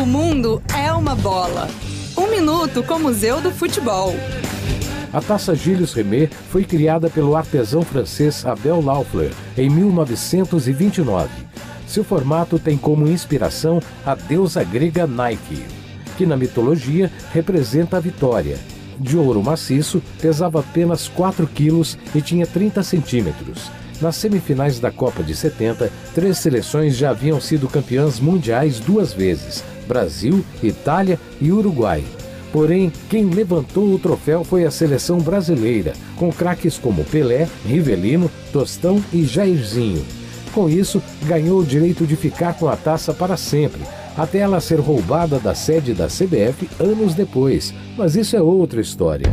O mundo é uma bola. Um minuto com o Museu do Futebol. A taça Gilles Rimet foi criada pelo artesão francês Abel Laufler em 1929. Seu formato tem como inspiração a deusa grega Nike, que na mitologia representa a vitória. De ouro maciço, pesava apenas 4 quilos e tinha 30 centímetros. Nas semifinais da Copa de 70, três seleções já haviam sido campeãs mundiais duas vezes: Brasil, Itália e Uruguai. Porém, quem levantou o troféu foi a seleção brasileira, com craques como Pelé, Rivelino, Tostão e Jairzinho. Com isso, ganhou o direito de ficar com a taça para sempre, até ela ser roubada da sede da CBF anos depois. Mas isso é outra história.